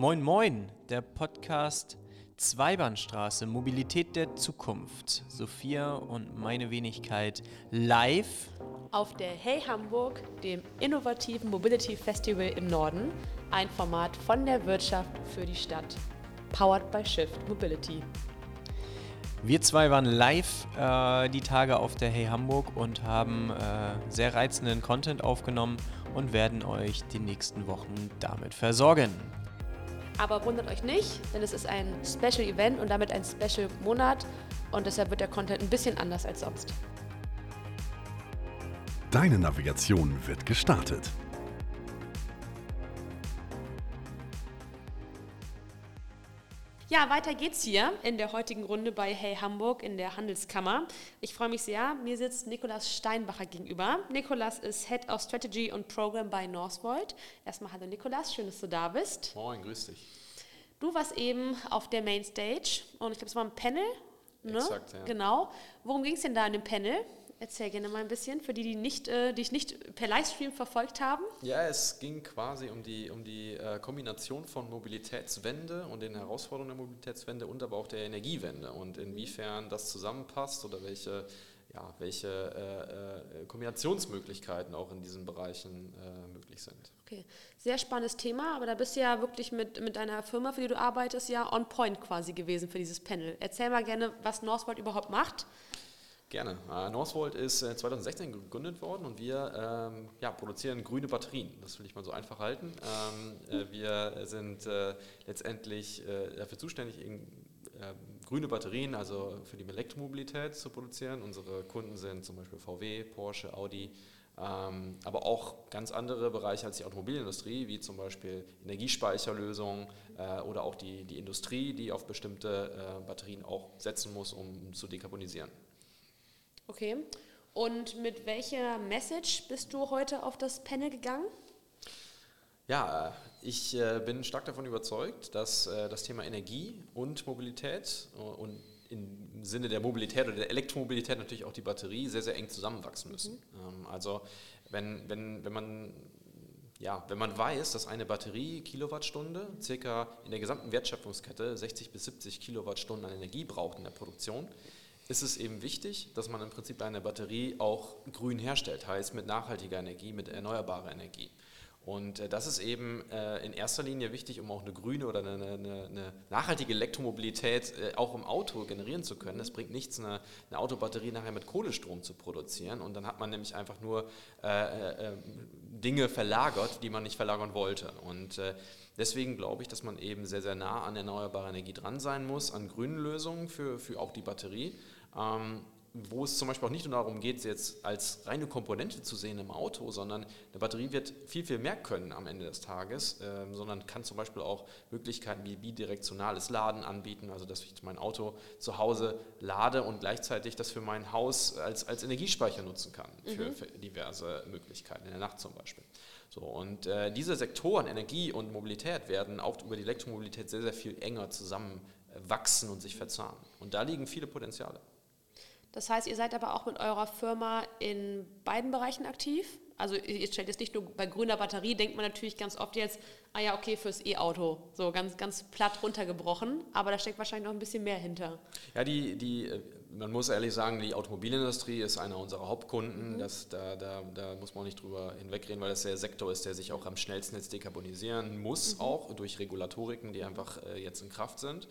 Moin Moin, der Podcast Zweibahnstraße, Mobilität der Zukunft. Sophia und meine Wenigkeit live auf der Hey Hamburg, dem innovativen Mobility Festival im Norden, ein Format von der Wirtschaft für die Stadt. Powered by Shift Mobility. Wir zwei waren live äh, die Tage auf der Hey Hamburg und haben äh, sehr reizenden Content aufgenommen und werden euch die nächsten Wochen damit versorgen. Aber wundert euch nicht, denn es ist ein Special Event und damit ein Special Monat und deshalb wird der Content ein bisschen anders als sonst. Deine Navigation wird gestartet. Ja, weiter geht's hier in der heutigen Runde bei Hey Hamburg in der Handelskammer. Ich freue mich sehr. Mir sitzt Nikolas Steinbacher gegenüber. Nikolas ist Head of Strategy und Program bei Northvolt. Erstmal hallo Nikolas, schön, dass du da bist. Moin, grüß dich. Du warst eben auf der Mainstage und ich glaube, es war ein Panel. Ne? Exakt, ja. Genau. Worum ging es denn da in dem Panel? Erzähl gerne mal ein bisschen für die, die nicht, äh, dich nicht per Livestream verfolgt haben. Ja, es ging quasi um die, um die äh, Kombination von Mobilitätswende und den Herausforderungen der Mobilitätswende und aber auch der Energiewende und inwiefern das zusammenpasst oder welche, ja, welche äh, äh Kombinationsmöglichkeiten auch in diesen Bereichen äh, möglich sind. Okay, sehr spannendes Thema, aber da bist du ja wirklich mit, mit deiner Firma, für die du arbeitest, ja on point quasi gewesen für dieses Panel. Erzähl mal gerne, was Northvolt überhaupt macht Gerne. Uh, Northvolt ist äh, 2016 gegründet worden und wir ähm, ja, produzieren grüne Batterien. Das will ich mal so einfach halten. Ähm, äh, wir sind äh, letztendlich äh, dafür zuständig, in, ähm, grüne Batterien, also für die Elektromobilität zu produzieren. Unsere Kunden sind zum Beispiel VW, Porsche, Audi, ähm, aber auch ganz andere Bereiche als die Automobilindustrie, wie zum Beispiel Energiespeicherlösungen äh, oder auch die, die Industrie, die auf bestimmte äh, Batterien auch setzen muss, um zu dekarbonisieren. Okay. Und mit welcher Message bist du heute auf das Panel gegangen? Ja, ich äh, bin stark davon überzeugt, dass äh, das Thema Energie und Mobilität äh, und im Sinne der Mobilität oder der Elektromobilität natürlich auch die Batterie sehr, sehr eng zusammenwachsen müssen. Mhm. Ähm, also wenn, wenn, wenn man ja, wenn man weiß, dass eine Batterie Kilowattstunde circa in der gesamten Wertschöpfungskette 60 bis 70 Kilowattstunden an Energie braucht in der Produktion, ist es eben wichtig, dass man im Prinzip eine Batterie auch grün herstellt, heißt mit nachhaltiger Energie, mit erneuerbarer Energie. Und äh, das ist eben äh, in erster Linie wichtig, um auch eine grüne oder eine, eine, eine nachhaltige Elektromobilität äh, auch im Auto generieren zu können. Es bringt nichts, eine, eine, Autobatterie nachher mit Kohlestrom zu produzieren. Und dann hat man nämlich einfach nur äh, äh, Dinge verlagert, die man nicht verlagern wollte. Und äh, deswegen glaube ich, dass man eben sehr, sehr nah an erneuerbarer Energie dran sein muss, an grünen Lösungen für, für auch die Batterie ähm, wo es zum Beispiel auch nicht nur darum geht, sie jetzt als reine Komponente zu sehen im Auto, sondern eine Batterie wird viel, viel mehr können am Ende des Tages, äh, sondern kann zum Beispiel auch Möglichkeiten wie bidirektionales Laden anbieten, also dass ich mein Auto zu Hause lade und gleichzeitig das für mein Haus als, als Energiespeicher nutzen kann, für, mhm. für diverse Möglichkeiten, in der Nacht zum Beispiel. So, und äh, diese Sektoren, Energie und Mobilität, werden auch über die Elektromobilität sehr, sehr viel enger zusammenwachsen und sich verzahnen. Und da liegen viele Potenziale. Das heißt, ihr seid aber auch mit eurer Firma in beiden Bereichen aktiv? Also ihr stellt jetzt nicht nur bei grüner Batterie, denkt man natürlich ganz oft jetzt, ah ja, okay, fürs E-Auto, so ganz, ganz platt runtergebrochen, aber da steckt wahrscheinlich noch ein bisschen mehr hinter. Ja, die, die, äh, man muss ehrlich sagen, die Automobilindustrie ist einer unserer Hauptkunden, mhm. das, da, da, da muss man nicht drüber hinwegreden, weil das der Sektor ist, der sich auch am schnellsten jetzt dekarbonisieren muss, mhm. auch durch Regulatoriken, die einfach äh, jetzt in Kraft sind.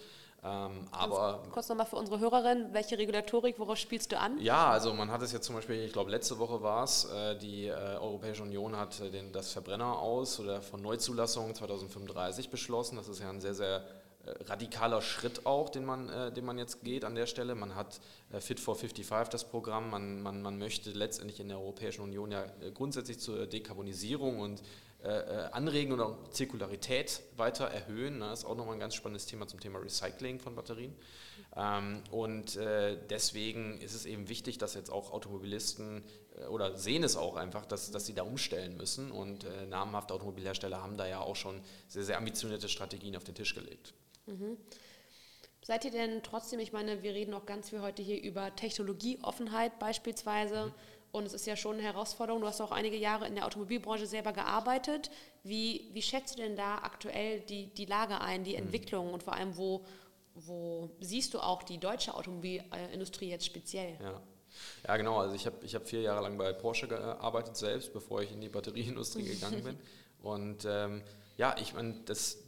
Ähm, aber kurz nochmal für unsere Hörerin, welche Regulatorik, worauf spielst du an? Ja, also man hat es jetzt zum Beispiel, ich glaube letzte Woche war es, äh, die äh, Europäische Union hat äh, den, das Verbrenner aus oder von Neuzulassung 2035 beschlossen. Das ist ja ein sehr, sehr äh, radikaler Schritt auch, den man, äh, den man jetzt geht an der Stelle. Man hat äh, Fit for 55 das Programm, man, man, man möchte letztendlich in der Europäischen Union ja grundsätzlich zur Dekarbonisierung und äh, äh, anregen und auch Zirkularität weiter erhöhen. Das ist auch nochmal ein ganz spannendes Thema zum Thema Recycling von Batterien. Ähm, und äh, deswegen ist es eben wichtig, dass jetzt auch Automobilisten oder sehen es auch einfach, dass, dass sie da umstellen müssen. Und namhafte Automobilhersteller haben da ja auch schon sehr, sehr ambitionierte Strategien auf den Tisch gelegt. Mhm. Seid ihr denn trotzdem, ich meine, wir reden auch ganz viel heute hier über Technologieoffenheit beispielsweise. Mhm Und es ist ja schon eine Herausforderung. Du hast auch einige Jahre in der Automobilbranche selber gearbeitet. Wie, wie schätzt du denn da aktuell die, die Lage ein, die Entwicklung und vor allem, wo, wo siehst du auch die deutsche Automobilindustrie jetzt speziell? Ja. Ja, genau. Also ich habe ich hab vier Jahre lang bei Porsche gearbeitet selbst, bevor ich in die Batterieindustrie gegangen bin. Und ähm, ja, ich meine,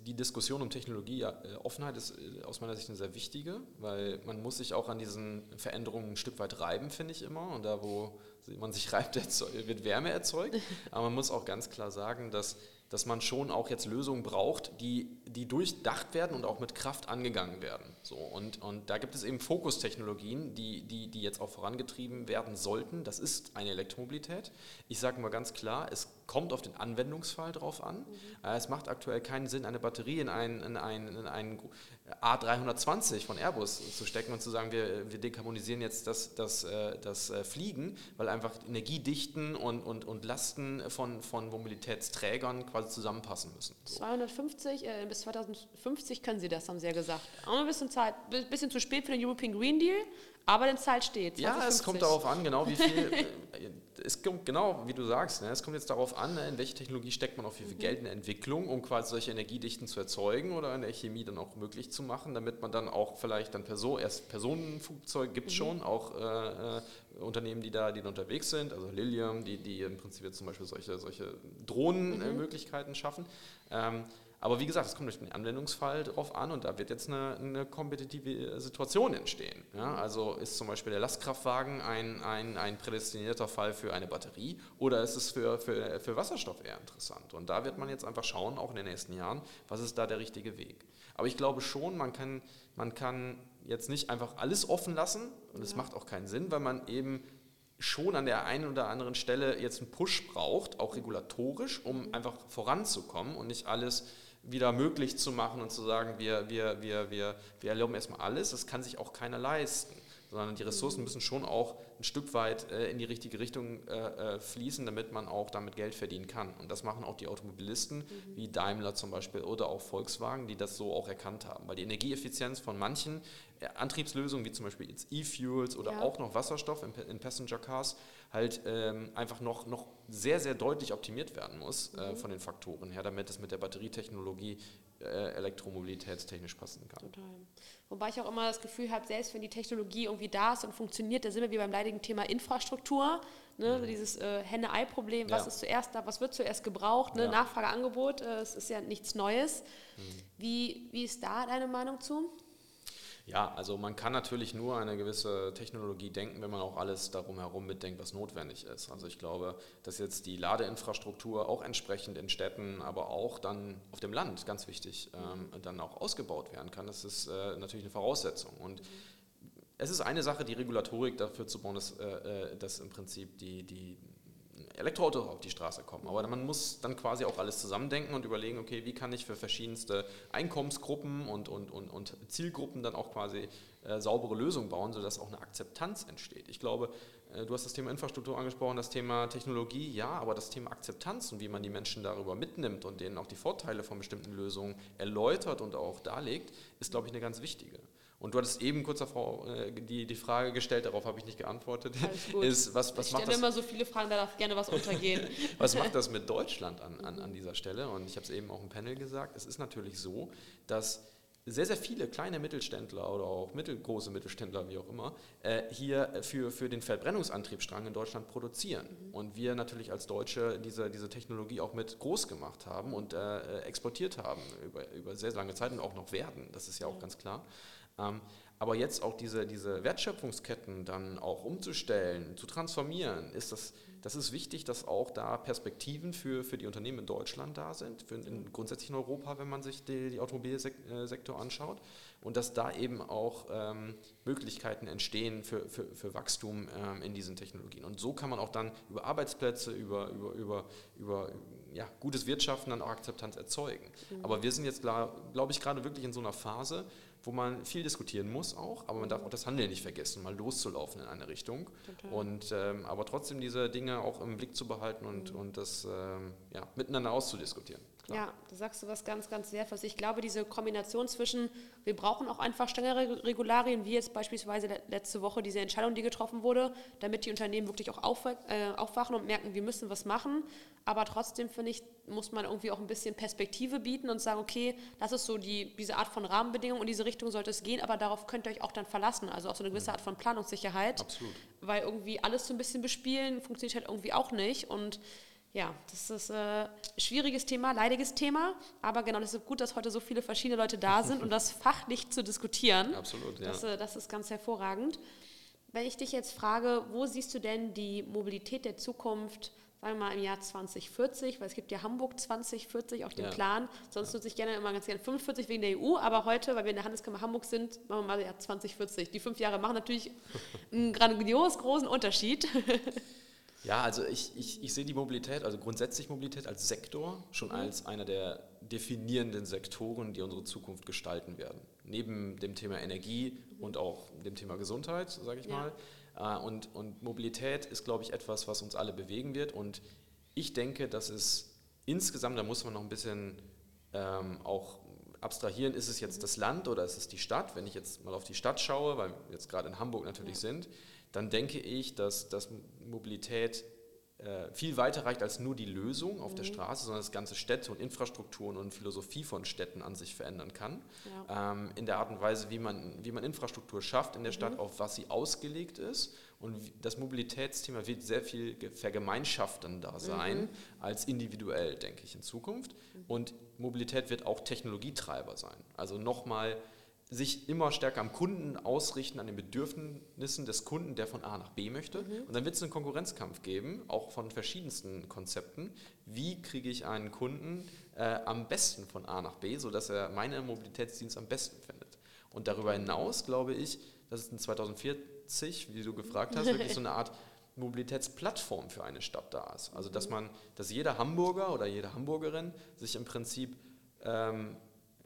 die Diskussion um Technologieoffenheit ist äh, aus meiner Sicht eine sehr wichtige, weil man muss sich auch an diesen Veränderungen ein Stück weit reiben, finde ich immer. Und da, wo man sich reibt, wird Wärme erzeugt. Aber man muss auch ganz klar sagen, dass dass man schon auch jetzt Lösungen braucht, die, die durchdacht werden und auch mit Kraft angegangen werden. So, und, und da gibt es eben Fokustechnologien, die, die, die jetzt auch vorangetrieben werden sollten. Das ist eine Elektromobilität. Ich sage mal ganz klar, es kommt auf den Anwendungsfall drauf an. Mhm. Es macht aktuell keinen Sinn, eine Batterie in einen, in einen, in einen A320 von Airbus zu stecken und zu sagen, wir, wir dekarbonisieren jetzt das, das, äh, das äh, Fliegen, weil einfach Energiedichten und, und, und Lasten von, von Mobilitätsträgern quasi zusammenpassen müssen. So. 250 äh, bis 2050 können Sie das, haben Sie ja gesagt. Auch ein bisschen Zeit, bisschen zu spät für den European Green Deal, aber die Zahl steht. 2050. Ja, es kommt darauf an, genau wie viel. es kommt genau, wie du sagst, ne, es kommt jetzt darauf an, ne, in welche Technologie steckt man auf wie viel mhm. Geld in der Entwicklung, um quasi solche Energiedichten zu erzeugen oder in der Chemie dann auch möglich zu machen, damit man dann auch vielleicht dann Person, erst Personenflugzeuge gibt es mhm. schon, auch äh, äh, Unternehmen, die da, die da unterwegs sind, also Lilium, die, die im Prinzip jetzt zum Beispiel solche, solche Drohnenmöglichkeiten mhm. schaffen. Ähm, aber wie gesagt, es kommt durch den Anwendungsfall drauf an und da wird jetzt eine, eine kompetitive Situation entstehen. Ja, also ist zum Beispiel der Lastkraftwagen ein, ein, ein prädestinierter Fall für eine Batterie oder ist es für, für, für Wasserstoff eher interessant? Und da wird man jetzt einfach schauen, auch in den nächsten Jahren, was ist da der richtige Weg. Aber ich glaube schon, man kann, man kann jetzt nicht einfach alles offen lassen und es ja. macht auch keinen Sinn, weil man eben schon an der einen oder anderen Stelle jetzt einen Push braucht, auch regulatorisch, um einfach voranzukommen und nicht alles wieder möglich zu machen und zu sagen, wir, wir, wir, wir, wir erlauben erstmal alles, das kann sich auch keiner leisten, sondern die Ressourcen müssen schon auch ein Stück weit äh, in die richtige Richtung äh, äh, fließen, damit man auch damit Geld verdienen kann. Und das machen auch die Automobilisten, mhm. wie Daimler zum Beispiel oder auch Volkswagen, die das so auch erkannt haben. Weil die Energieeffizienz von manchen Antriebslösungen, wie zum Beispiel jetzt E-Fuels oder ja. auch noch Wasserstoff in, in Passenger Cars, halt ähm, einfach noch, noch sehr, sehr deutlich optimiert werden muss äh, mhm. von den Faktoren her, damit es mit der Batterietechnologie äh, elektromobilitätstechnisch passen kann. Total. Wobei ich auch immer das Gefühl habe, selbst wenn die Technologie irgendwie da ist und funktioniert, da sind wir wie beim leidigen Thema Infrastruktur, ne? Mhm. dieses äh, Henne-Ei-Problem, was ja. ist zuerst da, was wird zuerst gebraucht, ne? ja. Nachfrage, Angebot, äh, es ist ja nichts Neues. Mhm. Wie, wie ist da deine Meinung zu? Ja, also man kann natürlich nur eine gewisse Technologie denken, wenn man auch alles darum herum mitdenkt, was notwendig ist. Also ich glaube, dass jetzt die Ladeinfrastruktur auch entsprechend in Städten, aber auch dann auf dem Land, ganz wichtig, ähm, dann auch ausgebaut werden kann. Das ist äh, natürlich eine Voraussetzung. Und es ist eine Sache, die Regulatorik dafür zu bauen, dass, äh, äh dass im Prinzip die, die Elektroautos auf die Straße kommen. Aber man muss dann quasi auch alles zusammendenken und überlegen, okay, wie kann ich für verschiedenste Einkommensgruppen und, und, und, und Zielgruppen dann auch quasi äh, saubere Lösungen bauen, sodass auch eine Akzeptanz entsteht. Ich glaube, äh, du hast das Thema Infrastruktur angesprochen, das Thema Technologie, ja, aber das Thema Akzeptanz und wie man die Menschen darüber mitnimmt und denen auch die Vorteile von bestimmten Lösungen erläutert und auch darlegt, ist, glaube ich, eine ganz wichtige. Und du hattest eben kurz Frau äh, die, die Frage gestellt, darauf habe ich nicht geantwortet. Ist, was, was ich stelle immer so viele Fragen, da darf gerne was untergehen. was macht das mit Deutschland an, an, an dieser Stelle? Und ich habe es eben auch im Panel gesagt, es ist natürlich so, dass sehr, sehr viele kleine Mittelständler oder auch mittelgroße Mittelständler, wie auch immer, äh, hier für, für den Verbrennungsantriebsstrang in Deutschland produzieren. Mhm. Und wir natürlich als Deutsche diese, diese Technologie auch mit groß gemacht haben und äh, exportiert haben über, über sehr lange Zeit und auch noch werden. Das ist ja auch ja. ganz klar. Ähm, aber jetzt auch diese, diese Wertschöpfungsketten dann auch umzustellen, zu transformieren, ist das, das ist wichtig, dass auch da Perspektiven für, für die Unternehmen in Deutschland da sind, für in, grundsätzlich in Europa, wenn man sich die, die Automobilsektor anschaut und dass da eben auch ähm, Möglichkeiten entstehen für, für, für Wachstum ähm, in diesen Technologien. Und so kann man auch dann über Arbeitsplätze, über, über, über, über ja, gutes Wirtschaften dann auch Akzeptanz erzeugen. Mhm. Aber wir sind jetzt, glaube ich, gerade wirklich in so einer Phase, wo man viel diskutieren muss auch, aber man darf auch das Handeln nicht vergessen, mal loszulaufen in eine Richtung. Total. Und ähm, aber trotzdem diese Dinge auch im Blick zu behalten und, mhm. und das ähm, ja, miteinander auszudiskutieren. Ja, da sagst du was ganz, ganz Wertvolles. Ich glaube, diese Kombination zwischen, wir brauchen auch einfach strengere Regularien, wie jetzt beispielsweise le- letzte Woche diese Entscheidung, die getroffen wurde, damit die Unternehmen wirklich auch äh, aufwachen und merken, wir müssen was machen. Aber trotzdem, finde ich, muss man irgendwie auch ein bisschen Perspektive bieten und sagen, okay, das ist so die, diese Art von Rahmenbedingungen und diese Richtung sollte es gehen, aber darauf könnt ihr euch auch dann verlassen. Also auch so eine gewisse Art von Planungssicherheit. Absolut. Weil irgendwie alles so ein bisschen bespielen funktioniert halt irgendwie auch nicht. Und ja, das ist äh, ein schwieriges Thema, leidiges Thema. Aber genau, das ist gut, dass heute so viele verschiedene Leute da sind, um das fachlich zu diskutieren. Absolut, ja. Das, äh, das ist ganz hervorragend. Wenn ich dich jetzt frage, wo siehst du denn die Mobilität der Zukunft, sagen wir mal im Jahr 2040, weil es gibt ja Hamburg 2040 auf dem Ja. Plan, sonst nutze ich gerne immer ganz gerne 45 wegen der EU, aber heute, weil wir in der Handelskammer Hamburg sind, machen wir mal ja 2040. Die fünf Jahre machen natürlich einen grandios großen Unterschied. Ja, also ich, ich, ich sehe die Mobilität, also grundsätzlich Mobilität als Sektor schon als einer der definierenden Sektoren, die unsere Zukunft gestalten werden. Neben dem Thema Energie und auch dem Thema Gesundheit, sage ich Ja. mal. Äh, Und, und Mobilität ist, glaube ich, etwas, was uns alle bewegen wird. Und ich denke, dass es insgesamt, da muss man noch ein bisschen ähm, auch abstrahieren, ist es jetzt das Land oder ist es die Stadt? Wenn ich jetzt mal auf die Stadt schaue, weil wir jetzt gerade in Hamburg natürlich sind, dann denke ich, dass, dass Mobilität äh, viel weiter reicht als nur die Lösung auf der Straße, sondern das ganze Städte und Infrastrukturen und Philosophie von Städten an sich verändern kann. Ähm, in der Art und Weise, wie man, wie man Infrastruktur schafft in der Stadt, auf was sie ausgelegt ist. Und wie- das Mobilitätsthema wird sehr viel ge- vergemeinschaftender sein als individuell, denke ich, in Zukunft. Und Mobilität wird auch Technologietreiber sein. Also nochmal sich immer stärker am Kunden ausrichten, an den Bedürfnissen des Kunden, der von A nach B möchte. Und dann wird es einen Konkurrenzkampf geben, auch von verschiedensten Konzepten. Wie kriege ich einen Kunden äh, am besten von A nach B, sodass er meinen Mobilitätsdienst am besten findet? Und darüber hinaus glaube ich, dass es in 2040, wie du gefragt hast, wirklich so eine Art Mobilitätsplattform für eine Stadt da ist. Also dass man, dass jeder Hamburger oder jede Hamburgerin sich im Prinzip ähm,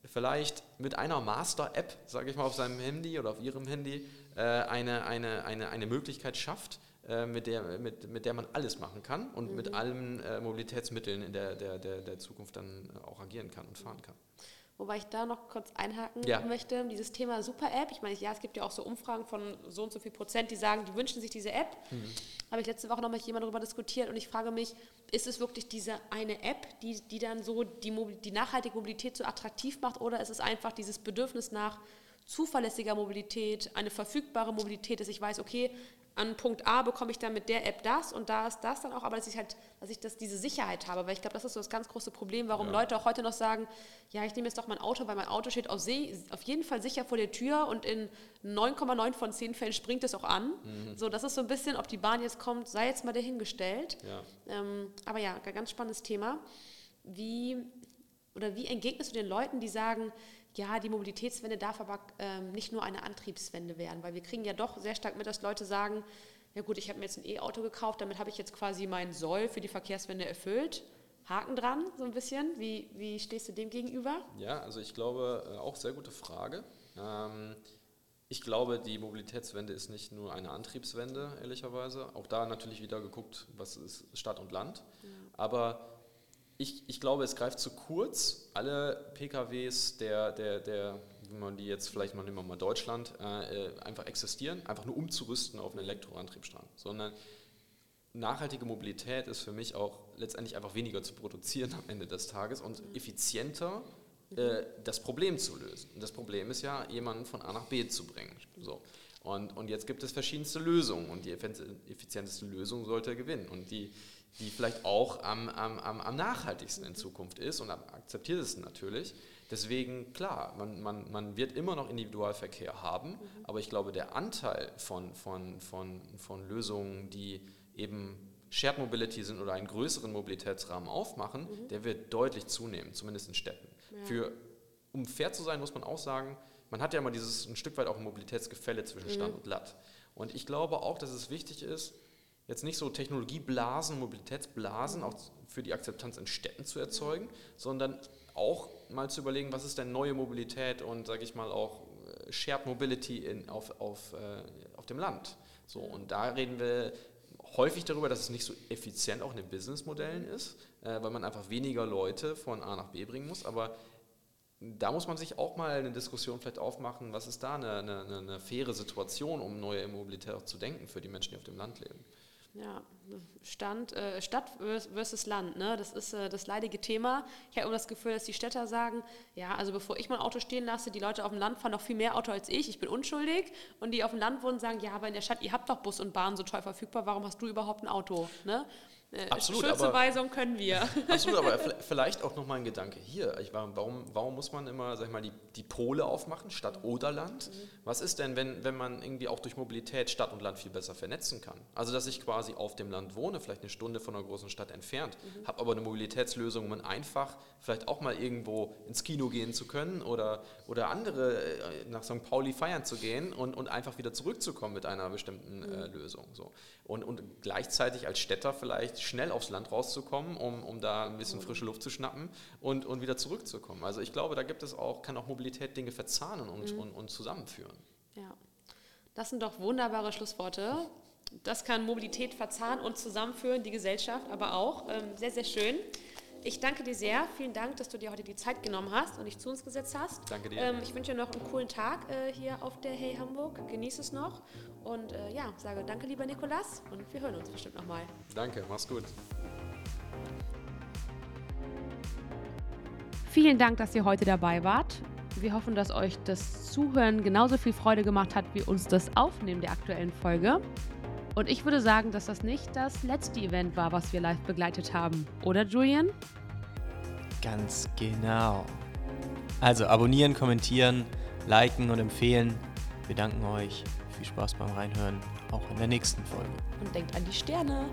vielleicht mit einer Master-App, sage ich mal, auf seinem Handy oder auf ihrem Handy äh, eine, eine, eine, eine Möglichkeit schafft, äh, mit, der, mit, mit der man alles machen kann und mit allen äh, Mobilitätsmitteln in der, der, der, der Zukunft dann auch agieren kann und fahren kann. Wobei ich da noch kurz einhaken Ja. möchte, dieses Thema Super-App. Ich meine, ja, es gibt ja auch so Umfragen von so und so viel Prozent, die sagen, die wünschen sich diese App. Habe ich letzte Woche noch mit jemandem darüber diskutiert und ich frage mich, ist es wirklich diese eine App, die, die dann so die, die nachhaltige Mobilität so attraktiv macht oder ist es einfach dieses Bedürfnis nach zuverlässiger Mobilität, eine verfügbare Mobilität, dass ich weiß, okay, an Punkt A bekomme ich dann mit der App das und da ist das dann auch, aber dass ich halt, dass ich das, diese Sicherheit habe, weil ich glaube, das ist so das ganz große Problem, warum Leute auch heute noch sagen, ja, ich nehme jetzt doch mein Auto, weil mein Auto steht auf, See, auf jeden Fall sicher vor der Tür und in 9,9 von 10 Fällen springt es auch an. So, das ist so ein bisschen, ob die Bahn jetzt kommt, sei jetzt mal dahingestellt. Ja. Ähm, aber ja, ganz spannendes Thema. Wie, oder wie entgegnest du den Leuten, die sagen, ja, die Mobilitätswende darf aber ähm, nicht nur eine Antriebswende werden, weil wir kriegen ja doch sehr stark mit, dass Leute sagen, ja gut, ich habe mir jetzt ein E-Auto gekauft, damit habe ich jetzt quasi meinen Soll für die Verkehrswende erfüllt. Haken dran, so ein bisschen. Wie, wie stehst du dem gegenüber? Ja, also ich glaube, äh, auch sehr gute Frage. Ähm, ich glaube, die Mobilitätswende ist nicht nur eine Antriebswende, ehrlicherweise. Auch da natürlich wieder geguckt, was ist Stadt und Land. Aber ich, ich glaube, es greift zu kurz, alle PKWs der, der, der wie man die jetzt vielleicht mal nehmen wir mal Deutschland, äh, äh, einfach existieren, einfach nur umzurüsten auf einen Elektroantriebsstrang, sondern nachhaltige Mobilität ist für mich auch letztendlich einfach weniger zu produzieren am Ende des Tages und effizienter äh, das Problem zu lösen. Und das Problem ist ja, jemanden von A nach B zu bringen. So. Und, und jetzt gibt es verschiedenste Lösungen und die effiz- effizienteste Lösung sollte gewinnen und die, die vielleicht auch am, am, am, nachhaltigsten in Zukunft ist und am akzeptiertesten natürlich. Deswegen, klar, man, man, man wird immer noch Individualverkehr haben, aber ich glaube, der Anteil von, von, von, von Lösungen, die eben Shared Mobility sind oder einen größeren Mobilitätsrahmen aufmachen, der wird deutlich zunehmen, zumindest in Städten. Für, um fair zu sein, muss man auch sagen, man hat ja immer dieses ein Stück weit auch ein Mobilitätsgefälle zwischen Stadt und Land. Und ich glaube auch, dass es wichtig ist, jetzt nicht so Technologieblasen, Mobilitätsblasen auch für die Akzeptanz in Städten zu erzeugen, sondern auch mal zu überlegen, was ist denn neue Mobilität und, sage ich mal, auch äh, Shared Mobility in, auf, auf, äh, auf dem Land. So, und da reden wir häufig darüber, dass es nicht so effizient auch in den Businessmodellen ist, äh, weil man einfach weniger Leute von A nach B bringen muss. Aber da muss man sich auch mal eine Diskussion vielleicht aufmachen, was ist da eine, eine, eine faire Situation, um neue Mobilität zu denken für die Menschen, die auf dem Land leben. Ja, Stand, äh, Stadt versus Land, ne? das ist äh, das leidige Thema. Ich habe immer das Gefühl, dass die Städter sagen, ja, also bevor ich mein Auto stehen lasse, die Leute auf dem Land fahren noch viel mehr Auto als ich, ich bin unschuldig. Und die auf dem Land wohnen, sagen, ja, aber in der Stadt, ihr habt doch Bus und Bahn so toll verfügbar, warum hast du überhaupt ein Auto? Ne? Äh, absolut, Schuldzuweisung aber, können wir. Absolut, aber vielleicht auch nochmal ein Gedanke hier. Ich, warum, warum muss man immer sag ich mal, die, die Pole aufmachen, Stadt oder Land? Mhm. Was ist denn, wenn, wenn man irgendwie auch durch Mobilität Stadt und Land viel besser vernetzen kann? Also, dass ich quasi auf dem Land wohne, vielleicht eine Stunde von einer großen Stadt entfernt, mhm. habe aber eine Mobilitätslösung, um einfach vielleicht auch mal irgendwo ins Kino gehen zu können oder, oder andere äh, nach St. Pauli feiern zu gehen und, und einfach wieder zurückzukommen mit einer bestimmten mhm. äh, Lösung. So. Und, und gleichzeitig als Städter vielleicht schnell aufs Land rauszukommen, um, um da ein bisschen frische Luft zu schnappen und, und wieder zurückzukommen. Also ich glaube, da gibt es auch, kann auch Mobilität Dinge verzahnen und, mhm. und, und zusammenführen. Ja, das sind doch wunderbare Schlussworte. Das kann Mobilität verzahnen und zusammenführen, die Gesellschaft aber auch. Ähm, sehr, sehr schön. Ich danke dir sehr. Vielen Dank, dass du dir heute die Zeit genommen hast und dich zu uns gesetzt hast. Danke dir. Ähm, ich wünsche dir noch einen coolen Tag äh, hier auf der Hey Hamburg. Genieß es noch. Und äh, ja, sage danke, lieber Nikolas. Und wir hören uns bestimmt nochmal. Danke, mach's gut. Vielen Dank, dass ihr heute dabei wart. Wir hoffen, dass euch das Zuhören genauso viel Freude gemacht hat wie uns das Aufnehmen der aktuellen Folge. Und ich würde sagen, dass das nicht das letzte Event war, was wir live begleitet haben. Oder, Julian? Ganz genau. Also abonnieren, kommentieren, liken und empfehlen. Wir danken euch. Viel Spaß beim Reinhören, auch in der nächsten Folge. Und denkt an die Sterne.